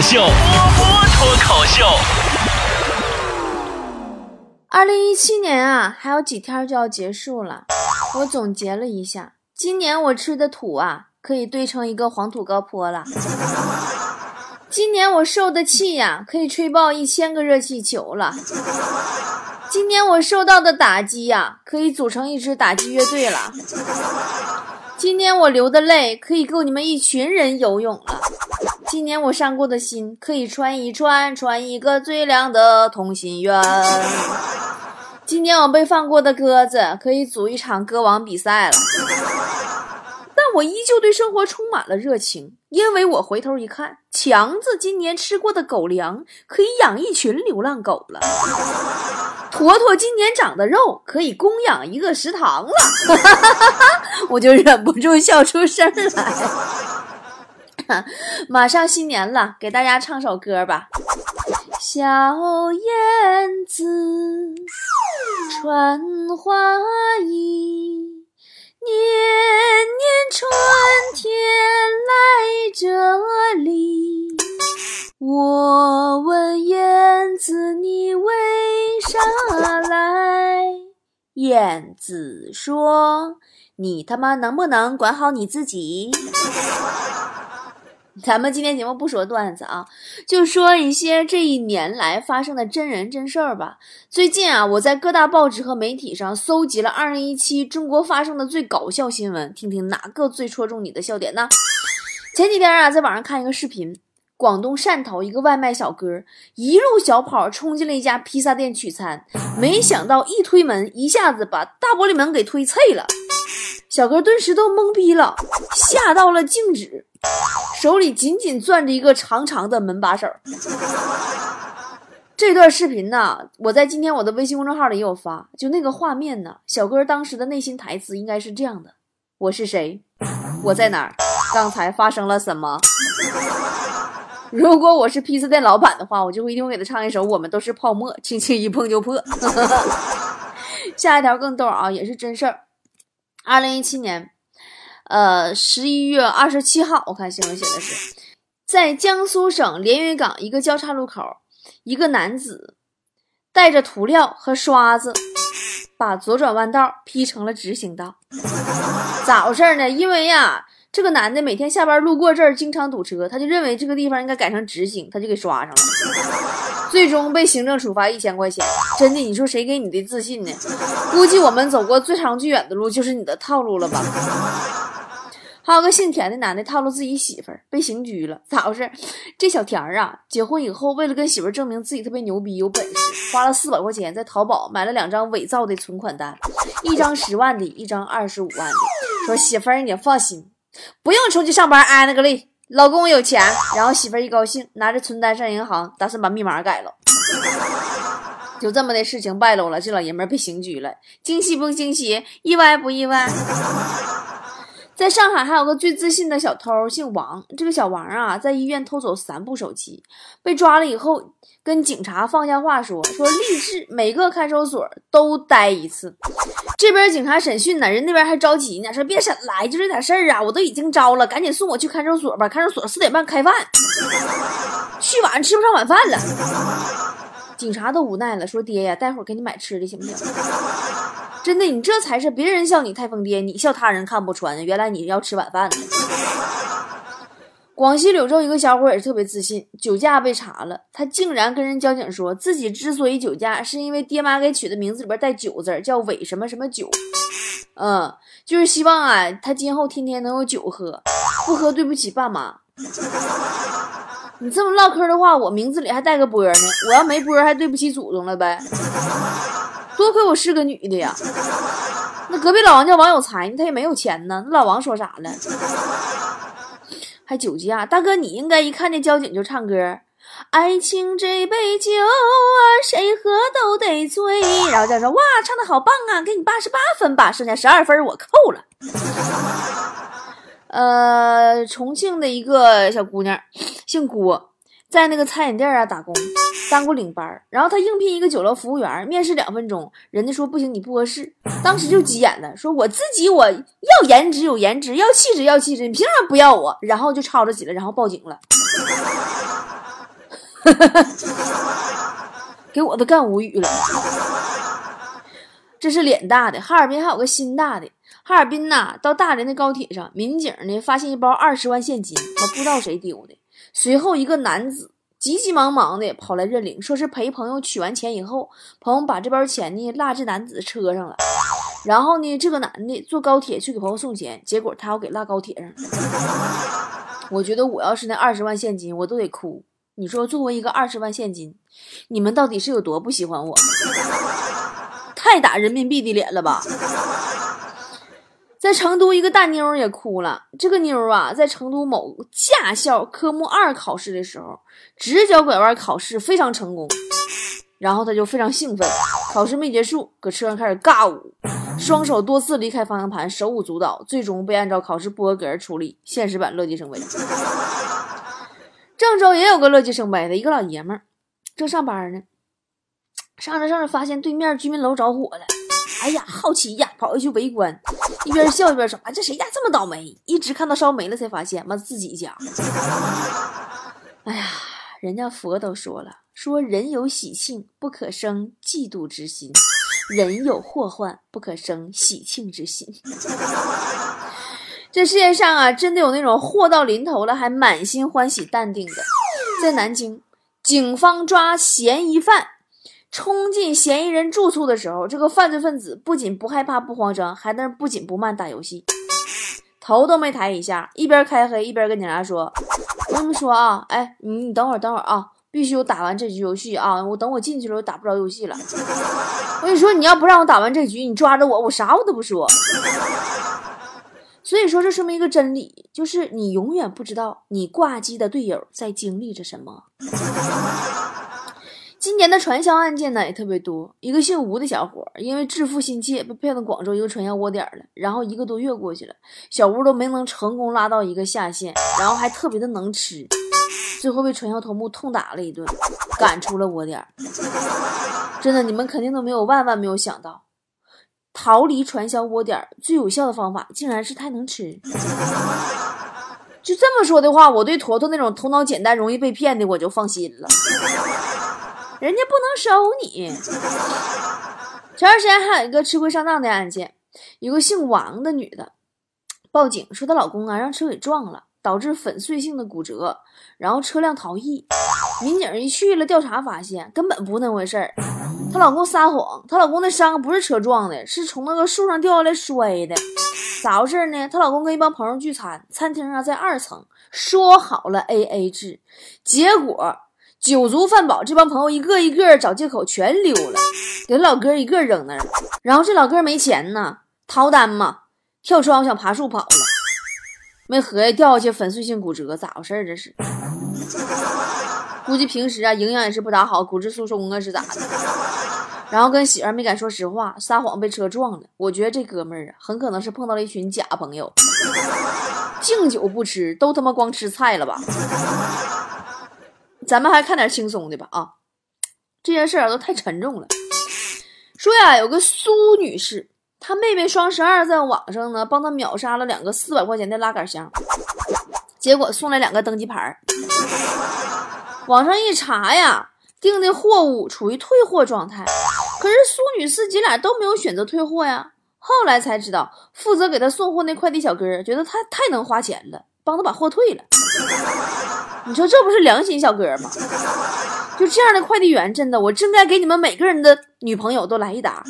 秀，波波脱口秀。二零一七年啊，还有几天就要结束了。我总结了一下，今年我吃的土啊，可以堆成一个黄土高坡了。今年我受的气呀，可以吹爆一千个热气球了。今年我受到的打击呀，可以组成一支打击乐队了。今年我流的泪，可以够你们一群人游泳了。今年我伤过的心，可以穿一穿，穿一个最亮的同心圆。今年我被放过的鸽子，可以组一场歌王比赛了。但我依旧对生活充满了热情，因为我回头一看，强子今年吃过的狗粮，可以养一群流浪狗了。坨坨今年长的肉，可以供养一个食堂了。我就忍不住笑出声来。马上新年了，给大家唱首歌吧。小燕子穿花衣，年年春天来这里。我问燕子，你为啥来？燕子说：“你他妈能不能管好你自己？”咱们今天节目不说段子啊，就说一些这一年来发生的真人真事儿吧。最近啊，我在各大报纸和媒体上搜集了2017中国发生的最搞笑新闻，听听哪个最戳中你的笑点呢？前几天啊，在网上看一个视频，广东汕头一个外卖小哥一路小跑冲进了一家披萨店取餐，没想到一推门，一下子把大玻璃门给推碎了。小哥顿时都懵逼了，吓到了静止，手里紧紧攥着一个长长的门把手。这段视频呢，我在今天我的微信公众号里也有发，就那个画面呢，小哥当时的内心台词应该是这样的：我是谁？我在哪儿？刚才发生了什么？如果我是披萨店老板的话，我就会一定会给他唱一首《我们都是泡沫》，轻轻一碰就破。下一条更逗啊，也是真事儿。二零一七年，呃，十一月二十七号，我看新闻写的是，在江苏省连云港一个交叉路口，一个男子带着涂料和刷子，把左转弯道劈成了直行道。咋回事呢？因为呀，这个男的每天下班路过这儿，经常堵车，他就认为这个地方应该改成直行，他就给刷上了。最终被行政处罚一千块钱。真的，你说谁给你的自信呢？估计我们走过最长最远的路就是你的套路了吧？还有个姓田的男的套路自己媳妇儿，被刑拘了。咋回事？这小田儿啊，结婚以后为了跟媳妇儿证明自己特别牛逼有本事，花了四百块钱在淘宝买了两张伪造的存款单，一张十万的，一张二十五万的。说媳妇儿你放心，不用出去上班挨那个累。老公有钱，然后媳妇儿一高兴，拿着存单上银行，打算把密码改了。就这么的事情败露了，这老爷们儿被刑拘了，惊喜不惊喜？意外不意外？在上海还有个最自信的小偷，姓王。这个小王啊，在医院偷走三部手机，被抓了以后，跟警察放下话说：“说立志每个看守所都待一次。”这边警察审讯呢，人那边还着急呢，说：“别审了，就这点事儿啊，我都已经招了，赶紧送我去看守所吧。看守所四点半开饭，去晚吃不上晚饭了。”警察都无奈了，说：“爹呀，待会儿给你买吃的行不行？”真的，你这才是别人笑你太疯癫，你笑他人看不穿。原来你要吃晚饭呢。广西柳州一个小伙也是特别自信，酒驾被查了，他竟然跟人交警说自己之所以酒驾，是因为爹妈给取的名字里边带酒字，叫伟什么什么酒。嗯，就是希望啊，他今后天天能有酒喝，不喝对不起爸妈。你这么唠嗑的话，我名字里还带个波呢，我要没波还对不起祖宗了呗。多亏我是个女的呀！那隔壁老王叫王有才，他也没有钱呢。那老王说啥了？还酒驾？大哥，你应该一看见交警就唱歌，爱情这杯酒啊，谁喝都得醉。然后再说，哇，唱的好棒啊，给你八十八分吧，剩下十二分我扣了。呃，重庆的一个小姑娘，姓郭。在那个餐饮店啊打工，当过领班，然后他应聘一个酒楼服务员，面试两分钟，人家说不行，你不合适，当时就急眼了，说我自己我要颜值有颜值，要气质要气质，你凭什么不要我？然后就吵着起来，然后报警了。给我都干无语了。这是脸大的，哈尔滨还有个心大的。哈尔滨呐，到大连的高铁上，民警呢发现一包二十万现金，我不知道谁丢的。随后一个男子急急忙忙的跑来认领，说是陪朋友取完钱以后，朋友把这包钱呢落这男子车上了。然后呢，这个男的坐高铁去给朋友送钱，结果他要给落高铁上了。我觉得我要是那二十万现金，我都得哭。你说作为一个二十万现金，你们到底是有多不喜欢我？太打人民币的脸了吧！在成都，一个大妞也哭了。这个妞啊，在成都某驾校科目二考试的时候，直角拐弯考试非常成功，然后她就非常兴奋。考试没结束，搁车上开始尬舞，双手多次离开方向盘，手舞足蹈，最终被按照考试不合格处理。现实版乐极生悲。郑州也有个乐极生悲的一个老爷们儿，正上班呢。上着上着，发现对面居民楼着火了。哎呀，好奇呀，跑过去围观，一边笑一边说：“啊，这谁家这么倒霉？一直看到烧没了，才发现妈自己家。”哎呀，人家佛都说了，说人有喜庆不可生嫉妒之心，人有祸患不可生喜庆之心。这世界上啊，真的有那种祸到临头了还满心欢喜淡定的。在南京，警方抓嫌疑犯。冲进嫌疑人住处的时候，这个犯罪分子不仅不害怕、不慌张，还在那不紧不慢打游戏，头都没抬一下，一边开黑一边跟警察说：“我跟你们说啊，哎，你你等会儿，等会儿啊，必须我打完这局游戏啊，我等我进去了，我打不着游戏了。我跟你说，你要不让我打完这局，你抓着我，我啥我都不说。所以说，这说明一个真理，就是你永远不知道你挂机的队友在经历着什么。”今年的传销案件呢也特别多。一个姓吴的小伙因为致富心切，被骗到广州一个传销窝点了。然后一个多月过去了，小吴都没能成功拉到一个下线，然后还特别的能吃，最后被传销头目痛打了一顿，赶出了窝点。真的，你们肯定都没有万万没有想到，逃离传销窝点最有效的方法，竟然是太能吃。就这么说的话，我对坨坨那种头脑简单、容易被骗的，我就放心了。人家不能收你。前段时间还有一个吃亏上当的案件，有个姓王的女的报警说她老公啊让车给撞了，导致粉碎性的骨折，然后车辆逃逸。民警一去了调查，发现根本不是那回事儿，她老公撒谎，她老公的伤不是车撞的，是从那个树上掉下来摔的。咋回事呢？她老公跟一帮朋友聚餐，餐厅啊在二层，说好了 A A 制，结果。酒足饭饱，这帮朋友一个一个找借口全溜了，给老哥一个扔那儿了。然后这老哥没钱呢，逃单嘛，跳窗想爬树跑了，没合计掉下去粉碎性骨折，咋回事这是？估计平时啊营养也是不咋好，骨质疏松啊是咋的？然后跟媳妇没敢说实话，撒谎被车撞了。我觉得这哥们儿啊，很可能是碰到了一群假朋友，敬酒不吃，都他妈光吃菜了吧？咱们还看点轻松的吧啊！这件事儿都太沉重了。说呀，有个苏女士，她妹妹双十二在网上呢帮她秒杀了两个四百块钱的拉杆箱，结果送来两个登机牌。网上一查呀，订的货物处于退货状态，可是苏女士姐俩都没有选择退货呀。后来才知道，负责给她送货那快递小哥觉得她太能花钱了，帮她把货退了。你说这不是良心小哥吗？就这样的快递员，真的，我真该给你们每个人的女朋友都来一打。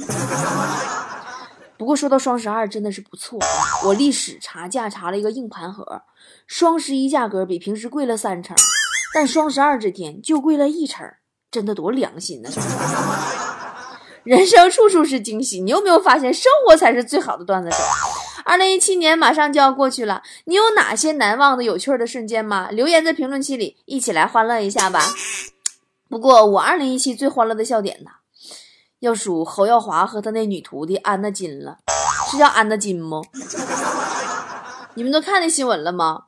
不过说到双十二，真的是不错。我历史查价查了一个硬盘盒，双十一价格比平时贵了三成，但双十二这天就贵了一成，真的多良心呢！人生处处是惊喜，你有没有发现，生活才是最好的段子手？二零一七年马上就要过去了，你有哪些难忘的有趣的瞬间吗？留言在评论区里，一起来欢乐一下吧。不过我二零一七最欢乐的笑点呢，要数侯耀华和他那女徒弟安德金了，是叫安德金吗？你们都看那新闻了吗？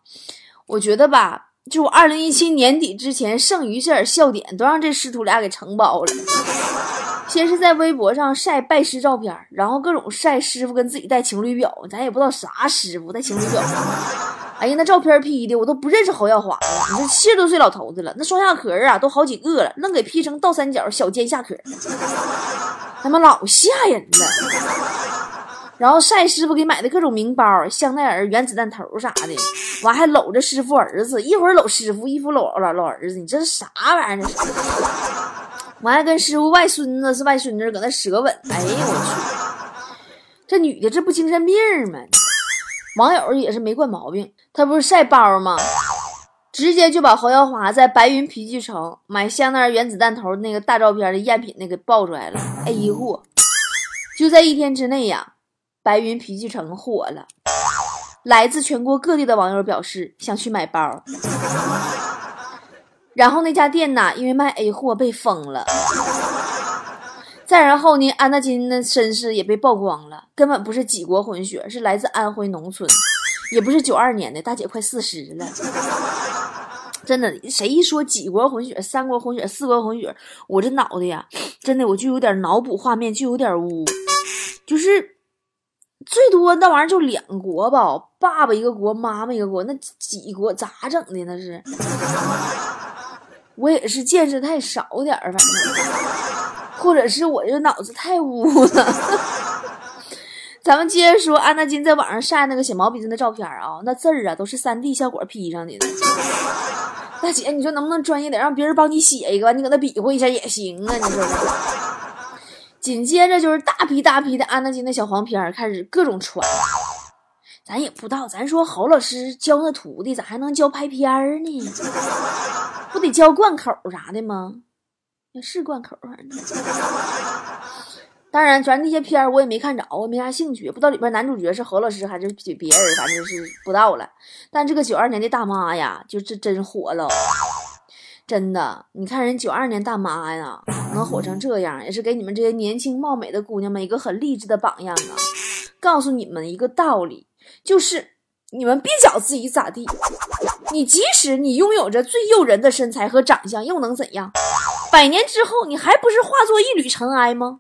我觉得吧，就二零一七年底之前剩余这点笑点，都让这师徒俩给承包了。先是在微博上晒拜师照片，然后各种晒师傅跟自己带情侣表，咱也不知道啥师傅带情侣表。哎呀，那照片 P 的我都不认识侯耀华了。你说七十多岁老头子了，那双下壳啊都好几个了，愣给 P 成倒三角小尖下壳，他妈老吓人了。然后晒师傅给买的各种名包、香奈儿、原子弹头啥的，完还搂着师傅儿子，一会儿搂师傅，一会儿搂老老儿子，你这是啥玩意儿？完还跟师傅外孙子是外孙女搁那舌吻，哎呦我去！这女的这不精神病吗？网友也是没惯毛病，他不是晒包吗？直接就把侯耀华在白云皮具城买香奈儿原子弹头那个大照片的赝品那个爆出来了，A 货，就在一天之内呀。白云皮具城火了，来自全国各地的网友表示想去买包，然后那家店呢，因为卖 A 货被封了。再然后呢，安纳金的身世也被曝光了，根本不是几国混血，是来自安徽农村，也不是九二年的大姐，快四十了。真的，谁一说几国混血、三国混血、四国混血，我这脑袋呀，真的我就有点脑补画面，就有点污，就是。最多那玩意儿就两国吧，爸爸一个国，妈妈一个国，那几国咋整的？那是，我也是见识太少点儿，反正，或者是我这脑子太污了。咱们接着说，安纳金在网上晒那个写毛笔字的照片啊，那字儿啊都是三 D 效果 P 上的。大姐，你说能不能专业点，让别人帮你写一个，你搁那比划一下也行啊？你说。紧接着就是大批大批的安德金的小黄片开始各种传，咱也不知道，咱说侯老师教那徒弟咋还能教拍片儿呢？不得教贯口啥的吗？也是贯口反正。当然，咱那些片儿我也没看着，我没啥兴趣，不知道里边男主角是侯老师还是别人，反正是不知道了。但这个九二年的大妈呀，就这真火了。真的，你看人九二年大妈呀，能火成这样，也是给你们这些年轻貌美的姑娘们一个很励志的榜样啊！告诉你们一个道理，就是你们别觉自己咋地，你即使你拥有着最诱人的身材和长相，又能怎样？百年之后，你还不是化作一缕尘埃吗？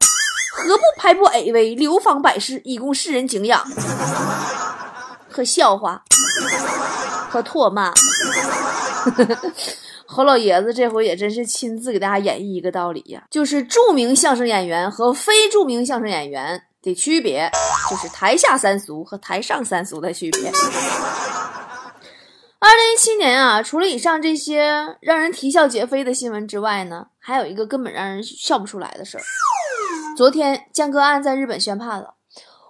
何不拍部 AV，流芳百世，以供世人敬仰和笑话和唾骂？侯老爷子这回也真是亲自给大家演绎一个道理呀，就是著名相声演员和非著名相声演员的区别，就是台下三俗和台上三俗的区别。二零一七年啊，除了以上这些让人啼笑皆非的新闻之外呢，还有一个根本让人笑不出来的事儿。昨天江歌案在日本宣判了，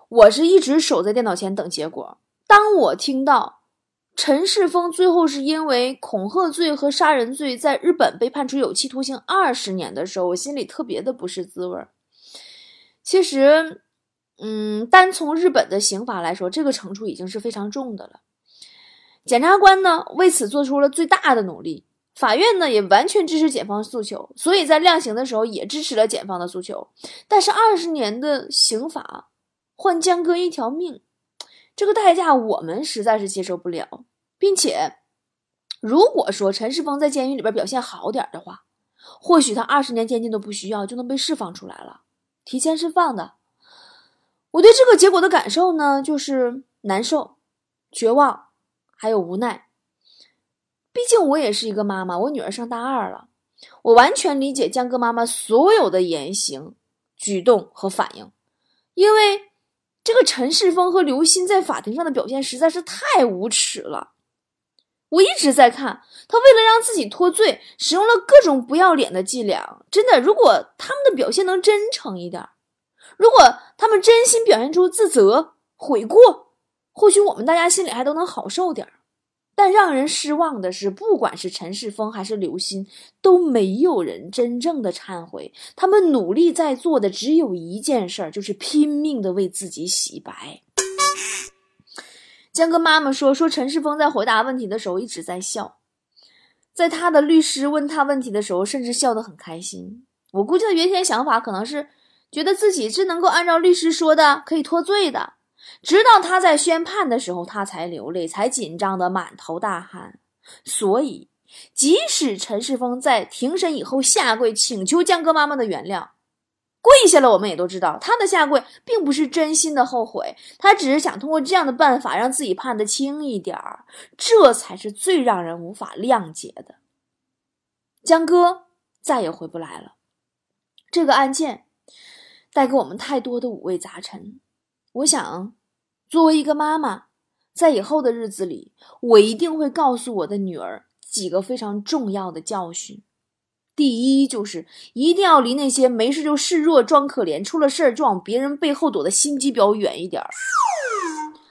我是一直守在电脑前等结果。当我听到。陈世峰最后是因为恐吓罪和杀人罪，在日本被判处有期徒刑二十年的时候，我心里特别的不是滋味儿。其实，嗯，单从日本的刑法来说，这个惩处已经是非常重的了。检察官呢为此做出了最大的努力，法院呢也完全支持检方诉求，所以在量刑的时候也支持了检方的诉求。但是二十年的刑罚换江哥一条命。这个代价我们实在是接受不了，并且，如果说陈世峰在监狱里边表现好点的话，或许他二十年监禁都不需要就能被释放出来了，提前释放的。我对这个结果的感受呢，就是难受、绝望，还有无奈。毕竟我也是一个妈妈，我女儿上大二了，我完全理解江哥妈妈所有的言行、举动和反应，因为。这个陈世峰和刘鑫在法庭上的表现实在是太无耻了。我一直在看他为了让自己脱罪，使用了各种不要脸的伎俩。真的，如果他们的表现能真诚一点，如果他们真心表现出自责悔过，或许我们大家心里还都能好受点儿。但让人失望的是，不管是陈世峰还是刘鑫，都没有人真正的忏悔。他们努力在做的只有一件事儿，就是拼命的为自己洗白。江哥妈妈说：“说陈世峰在回答问题的时候一直在笑，在他的律师问他问题的时候，甚至笑得很开心。我估计他原先想法可能是觉得自己是能够按照律师说的可以脱罪的。”直到他在宣判的时候，他才流泪，才紧张的满头大汗。所以，即使陈世峰在庭审以后下跪请求江歌妈妈的原谅，跪下了，我们也都知道，他的下跪并不是真心的后悔，他只是想通过这样的办法让自己判得轻一点儿，这才是最让人无法谅解的。江哥再也回不来了，这个案件带给我们太多的五味杂陈。我想，作为一个妈妈，在以后的日子里，我一定会告诉我的女儿几个非常重要的教训。第一就是一定要离那些没事就示弱、装可怜，出了事儿就往别人背后躲的心机婊远一点儿。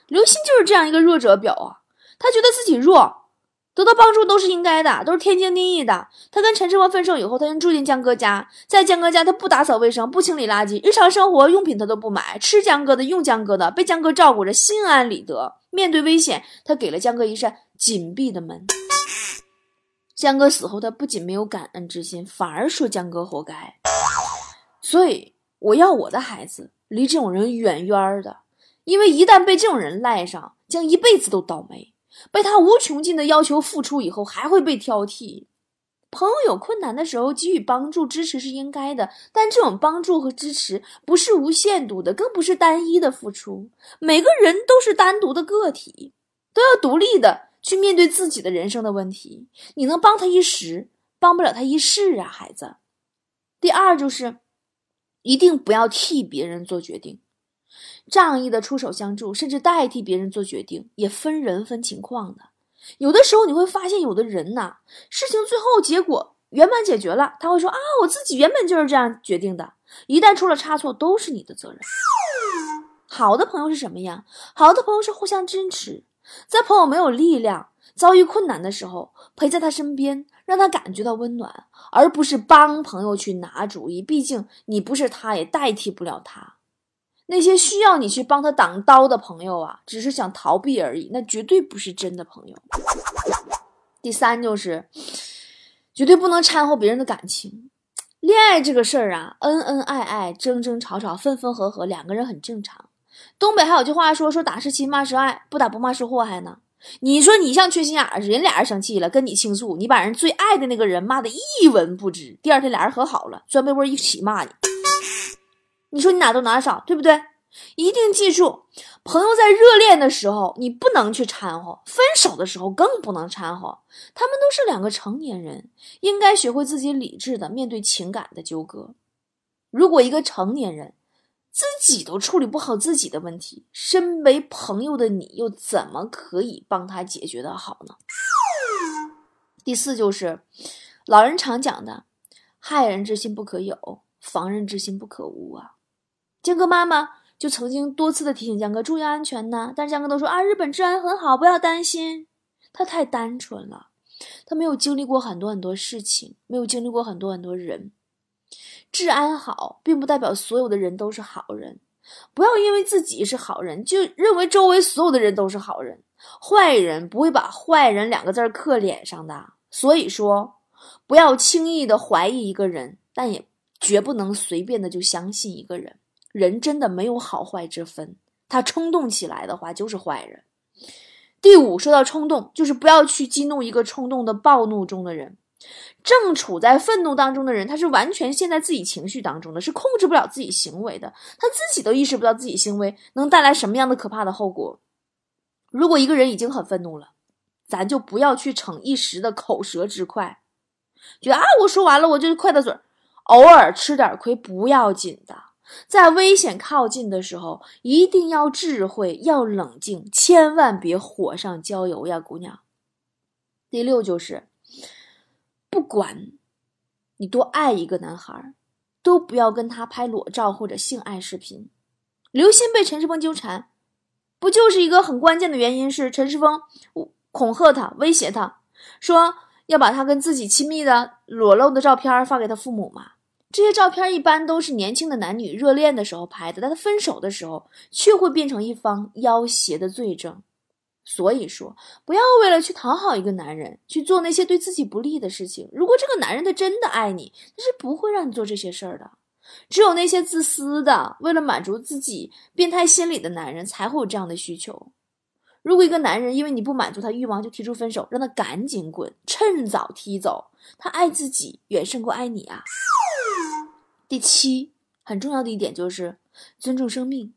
刘星就是这样一个弱者婊啊，他觉得自己弱，得到帮助都是应该的，都是天经地义的。他跟陈世峰分手以后，他就住进江哥家，在江哥家他不打扫卫生、不清理垃圾，日常生活用品他都不买，吃江哥的、用江哥的，被江哥照顾着，心安理得。面对危险，他给了江哥一扇紧闭的门。江哥死后，他不仅没有感恩之心，反而说江哥活该。所以我要我的孩子离这种人远远的，因为一旦被这种人赖上，将一辈子都倒霉。被他无穷尽的要求付出以后，还会被挑剔。朋友有困难的时候给予帮助支持是应该的，但这种帮助和支持不是无限度的，更不是单一的付出。每个人都是单独的个体，都要独立的。去面对自己的人生的问题，你能帮他一时，帮不了他一世啊，孩子。第二就是，一定不要替别人做决定，仗义的出手相助，甚至代替别人做决定，也分人分情况的。有的时候你会发现，有的人呐，事情最后结果圆满解决了，他会说啊，我自己原本就是这样决定的，一旦出了差错，都是你的责任。好的朋友是什么呀？好的朋友是互相支持。在朋友没有力量、遭遇困难的时候，陪在他身边，让他感觉到温暖，而不是帮朋友去拿主意。毕竟你不是他，也代替不了他。那些需要你去帮他挡刀的朋友啊，只是想逃避而已，那绝对不是真的朋友。第三就是，绝对不能掺和别人的感情。恋爱这个事儿啊，恩恩爱爱、争争吵吵、分分合合，两个人很正常。东北还有句话说：“说打是亲，骂是爱，不打不骂是祸害呢。”你说你像缺心眼儿似的，人俩人生气了，跟你倾诉，你把人最爱的那个人骂的一文不值。第二天俩人和好了，钻被窝一起骂你。你说你哪多哪少，对不对？一定记住，朋友在热恋的时候你不能去掺和，分手的时候更不能掺和。他们都是两个成年人，应该学会自己理智的面对情感的纠葛。如果一个成年人，自己都处理不好自己的问题，身为朋友的你又怎么可以帮他解决的好呢？第四就是，老人常讲的“害人之心不可有，防人之心不可无”啊。江哥妈妈就曾经多次的提醒江哥注意安全呢，但是江哥都说啊，日本治安很好，不要担心。他太单纯了，他没有经历过很多很多事情，没有经历过很多很多人。治安好，并不代表所有的人都是好人。不要因为自己是好人，就认为周围所有的人都是好人。坏人不会把“坏人”两个字刻脸上的。所以说，不要轻易的怀疑一个人，但也绝不能随便的就相信一个人。人真的没有好坏之分，他冲动起来的话就是坏人。第五，说到冲动，就是不要去激怒一个冲动的暴怒中的人。正处在愤怒当中的人，他是完全陷在自己情绪当中的，是控制不了自己行为的。他自己都意识不到自己行为能带来什么样的可怕的后果。如果一个人已经很愤怒了，咱就不要去逞一时的口舌之快，觉得啊，我说完了我就快的嘴儿，偶尔吃点亏不要紧的。在危险靠近的时候，一定要智慧，要冷静，千万别火上浇油呀，姑娘。第六就是。不管你多爱一个男孩，都不要跟他拍裸照或者性爱视频。刘鑫被陈世峰纠缠，不就是一个很关键的原因是陈世峰恐吓他、威胁他，说要把他跟自己亲密的裸露的照片发给他父母吗？这些照片一般都是年轻的男女热恋的时候拍的，但他分手的时候却会变成一方要挟的罪证。所以说，不要为了去讨好一个男人去做那些对自己不利的事情。如果这个男人他真的爱你，他是不会让你做这些事儿的。只有那些自私的、为了满足自己变态心理的男人才会有这样的需求。如果一个男人因为你不满足他欲望就提出分手，让他赶紧滚，趁早踢走。他爱自己远胜过爱你啊。第七，很重要的一点就是尊重生命，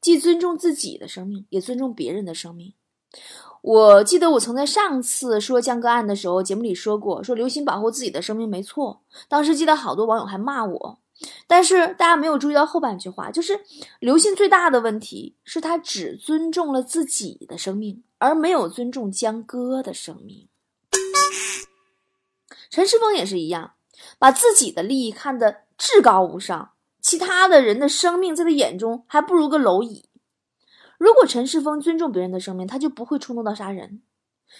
既尊重自己的生命，也尊重别人的生命。我记得我曾在上次说江歌案的时候，节目里说过，说刘鑫保护自己的生命没错。当时记得好多网友还骂我，但是大家没有注意到后半句话，就是刘鑫最大的问题是他只尊重了自己的生命，而没有尊重江歌的生命。陈世峰也是一样，把自己的利益看得至高无上，其他的人的生命在他眼中还不如个蝼蚁。如果陈世峰尊重别人的生命，他就不会冲动到杀人。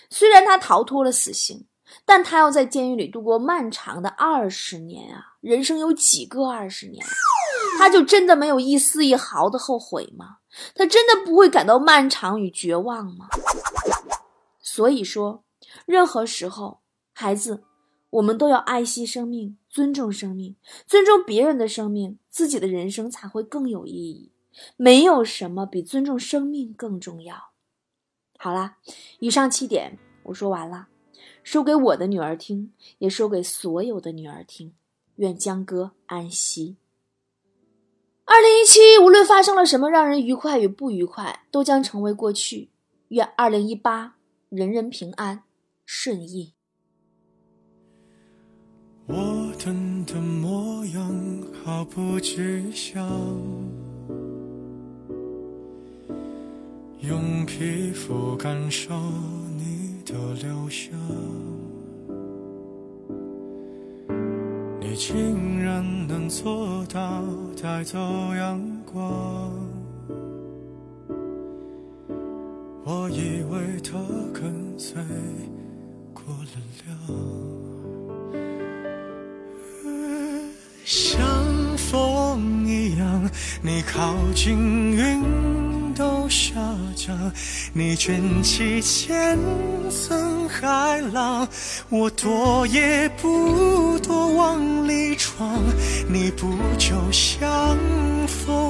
虽然他逃脱了死刑，但他要在监狱里度过漫长的二十年啊！人生有几个二十年？他就真的没有一丝一毫的后悔吗？他真的不会感到漫长与绝望吗？所以说，任何时候，孩子。我们都要爱惜生命，尊重生命，尊重别人的生命，自己的人生才会更有意义。没有什么比尊重生命更重要。好啦，以上七点我说完了，说给我的女儿听，也说给所有的女儿听。愿江哥安息。二零一七，无论发生了什么让人愉快与不愉快，都将成为过去。愿二零一八，人人平安顺意。我等的模样毫不具象，用皮肤感受你的留香，你竟然能做到带走阳光，我以为它跟随过了量。像风一样，你靠近云都下降，你卷起千层海浪，我躲也不躲往里闯，你不就像风？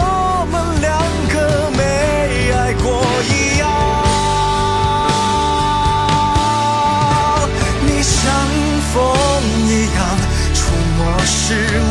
是。